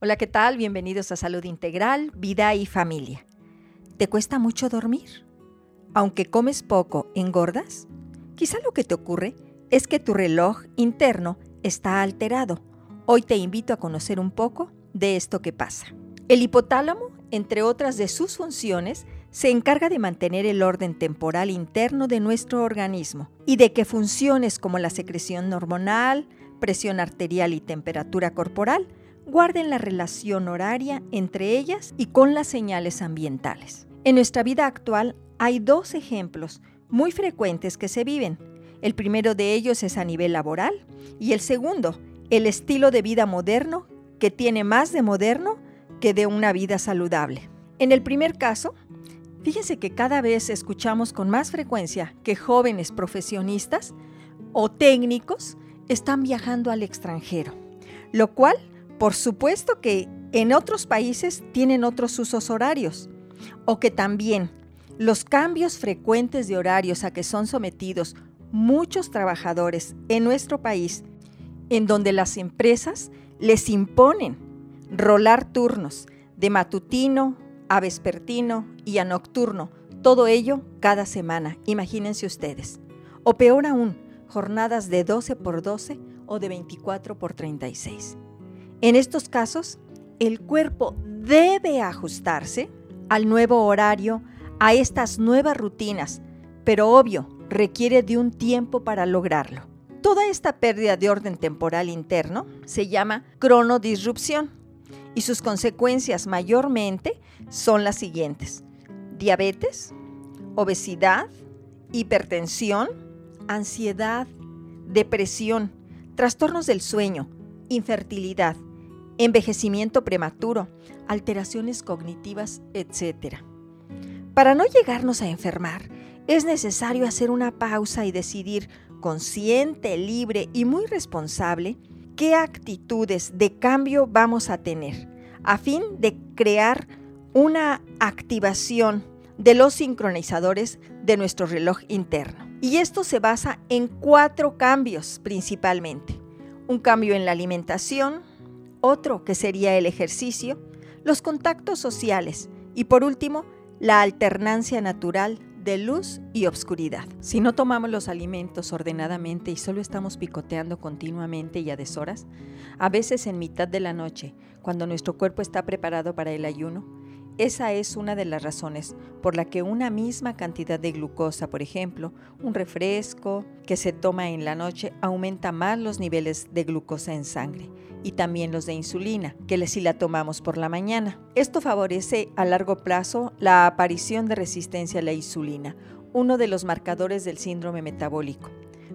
Hola, ¿qué tal? Bienvenidos a Salud Integral, Vida y Familia. ¿Te cuesta mucho dormir? Aunque comes poco, ¿engordas? Quizá lo que te ocurre es que tu reloj interno está alterado. Hoy te invito a conocer un poco de esto que pasa. El hipotálamo, entre otras de sus funciones, se encarga de mantener el orden temporal interno de nuestro organismo y de que funciones como la secreción hormonal, presión arterial y temperatura corporal guarden la relación horaria entre ellas y con las señales ambientales. En nuestra vida actual hay dos ejemplos muy frecuentes que se viven. El primero de ellos es a nivel laboral y el segundo, el estilo de vida moderno que tiene más de moderno que de una vida saludable. En el primer caso, fíjense que cada vez escuchamos con más frecuencia que jóvenes profesionistas o técnicos están viajando al extranjero, lo cual por supuesto que en otros países tienen otros usos horarios o que también los cambios frecuentes de horarios a que son sometidos muchos trabajadores en nuestro país, en donde las empresas les imponen rolar turnos de matutino a vespertino y a nocturno, todo ello cada semana, imagínense ustedes. O peor aún, jornadas de 12 por 12 o de 24 por 36. En estos casos, el cuerpo debe ajustarse al nuevo horario, a estas nuevas rutinas, pero obvio, requiere de un tiempo para lograrlo. Toda esta pérdida de orden temporal interno se llama cronodisrupción y sus consecuencias mayormente son las siguientes. Diabetes, obesidad, hipertensión, ansiedad, depresión, trastornos del sueño, infertilidad, envejecimiento prematuro, alteraciones cognitivas, etc. Para no llegarnos a enfermar, es necesario hacer una pausa y decidir consciente, libre y muy responsable qué actitudes de cambio vamos a tener, a fin de crear una activación de los sincronizadores de nuestro reloj interno. Y esto se basa en cuatro cambios principalmente. Un cambio en la alimentación, otro que sería el ejercicio, los contactos sociales y por último, la alternancia natural de luz y obscuridad. Si no tomamos los alimentos ordenadamente y solo estamos picoteando continuamente y a deshoras, a veces en mitad de la noche, cuando nuestro cuerpo está preparado para el ayuno, esa es una de las razones por la que una misma cantidad de glucosa, por ejemplo, un refresco que se toma en la noche, aumenta más los niveles de glucosa en sangre y también los de insulina, que si la tomamos por la mañana. Esto favorece a largo plazo la aparición de resistencia a la insulina, uno de los marcadores del síndrome metabólico.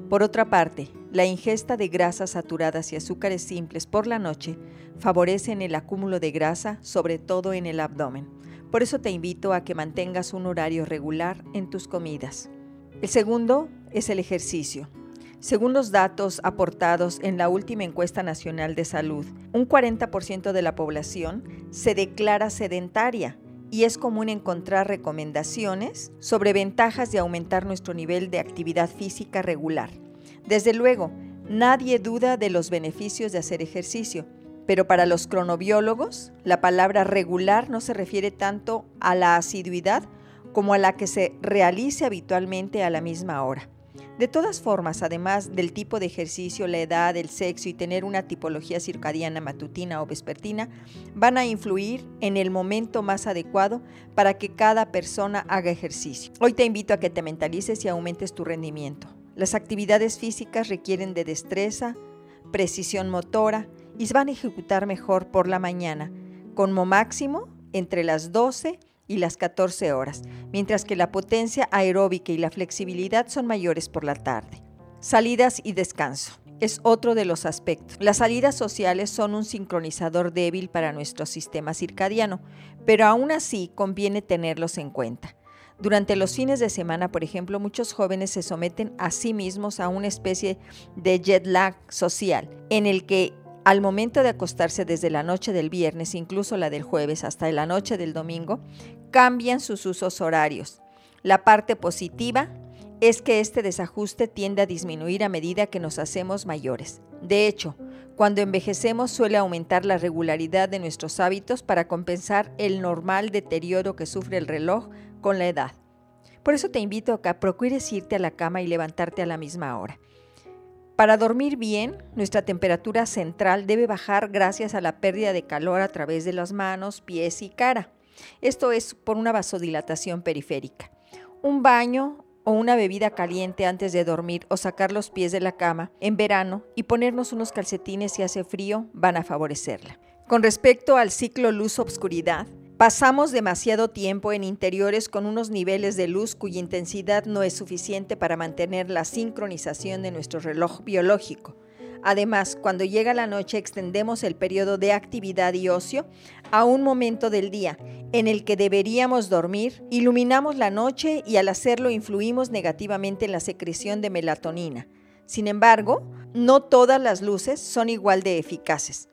Por otra parte, la ingesta de grasas saturadas y azúcares simples por la noche favorecen el acúmulo de grasa, sobre todo en el abdomen. Por eso te invito a que mantengas un horario regular en tus comidas. El segundo es el ejercicio. Según los datos aportados en la última encuesta nacional de salud, un 40% de la población se declara sedentaria y es común encontrar recomendaciones sobre ventajas de aumentar nuestro nivel de actividad física regular. Desde luego, nadie duda de los beneficios de hacer ejercicio, pero para los cronobiólogos, la palabra regular no se refiere tanto a la asiduidad como a la que se realice habitualmente a la misma hora. De todas formas, además del tipo de ejercicio, la edad, el sexo y tener una tipología circadiana matutina o vespertina, van a influir en el momento más adecuado para que cada persona haga ejercicio. Hoy te invito a que te mentalices y aumentes tu rendimiento. Las actividades físicas requieren de destreza, precisión motora y se van a ejecutar mejor por la mañana, como máximo entre las 12 y las 14 horas, mientras que la potencia aeróbica y la flexibilidad son mayores por la tarde. Salidas y descanso. Es otro de los aspectos. Las salidas sociales son un sincronizador débil para nuestro sistema circadiano, pero aún así conviene tenerlos en cuenta. Durante los fines de semana, por ejemplo, muchos jóvenes se someten a sí mismos a una especie de jet lag social, en el que al momento de acostarse desde la noche del viernes, incluso la del jueves hasta la noche del domingo, cambian sus usos horarios. La parte positiva es que este desajuste tiende a disminuir a medida que nos hacemos mayores. De hecho, cuando envejecemos suele aumentar la regularidad de nuestros hábitos para compensar el normal deterioro que sufre el reloj con la edad. Por eso te invito a que procures irte a la cama y levantarte a la misma hora. Para dormir bien, nuestra temperatura central debe bajar gracias a la pérdida de calor a través de las manos, pies y cara. Esto es por una vasodilatación periférica. Un baño o una bebida caliente antes de dormir o sacar los pies de la cama en verano y ponernos unos calcetines si hace frío van a favorecerla. Con respecto al ciclo luz-obscuridad, pasamos demasiado tiempo en interiores con unos niveles de luz cuya intensidad no es suficiente para mantener la sincronización de nuestro reloj biológico. Además, cuando llega la noche extendemos el periodo de actividad y ocio a un momento del día en el que deberíamos dormir, iluminamos la noche y al hacerlo influimos negativamente en la secreción de melatonina. Sin embargo, no todas las luces son igual de eficaces.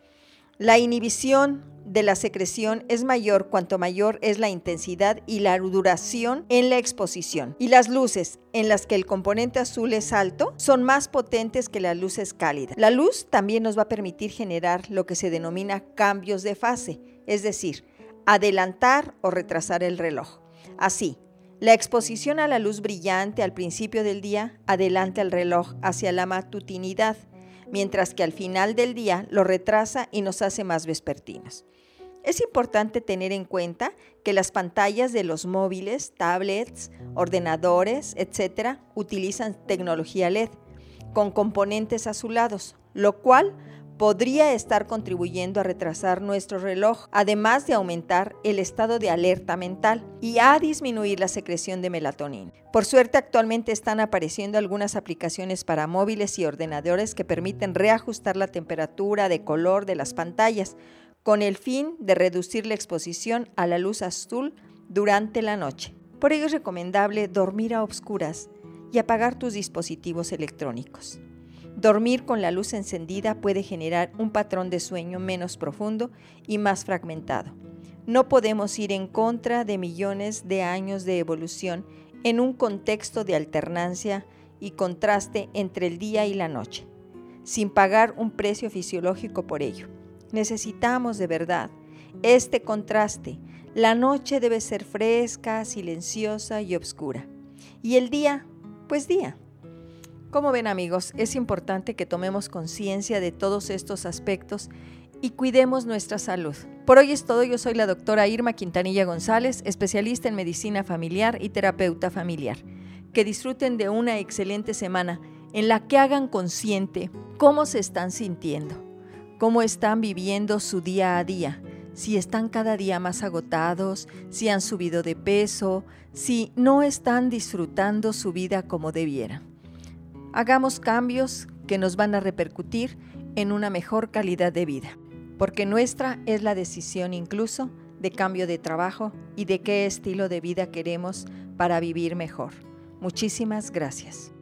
La inhibición de la secreción es mayor cuanto mayor es la intensidad y la duración en la exposición. Y las luces en las que el componente azul es alto son más potentes que las luces cálidas. La luz también nos va a permitir generar lo que se denomina cambios de fase, es decir, adelantar o retrasar el reloj. Así, la exposición a la luz brillante al principio del día adelanta el reloj hacia la matutinidad mientras que al final del día lo retrasa y nos hace más vespertinos. Es importante tener en cuenta que las pantallas de los móviles, tablets, ordenadores, etc., utilizan tecnología LED con componentes azulados, lo cual podría estar contribuyendo a retrasar nuestro reloj, además de aumentar el estado de alerta mental y a disminuir la secreción de melatonina. Por suerte, actualmente están apareciendo algunas aplicaciones para móviles y ordenadores que permiten reajustar la temperatura de color de las pantallas con el fin de reducir la exposición a la luz azul durante la noche. Por ello es recomendable dormir a oscuras y apagar tus dispositivos electrónicos. Dormir con la luz encendida puede generar un patrón de sueño menos profundo y más fragmentado. No podemos ir en contra de millones de años de evolución en un contexto de alternancia y contraste entre el día y la noche, sin pagar un precio fisiológico por ello. Necesitamos de verdad este contraste. La noche debe ser fresca, silenciosa y oscura. Y el día, pues día. Como ven amigos, es importante que tomemos conciencia de todos estos aspectos y cuidemos nuestra salud. Por hoy es todo, yo soy la doctora Irma Quintanilla González, especialista en medicina familiar y terapeuta familiar. Que disfruten de una excelente semana en la que hagan consciente cómo se están sintiendo, cómo están viviendo su día a día, si están cada día más agotados, si han subido de peso, si no están disfrutando su vida como debieran. Hagamos cambios que nos van a repercutir en una mejor calidad de vida, porque nuestra es la decisión incluso de cambio de trabajo y de qué estilo de vida queremos para vivir mejor. Muchísimas gracias.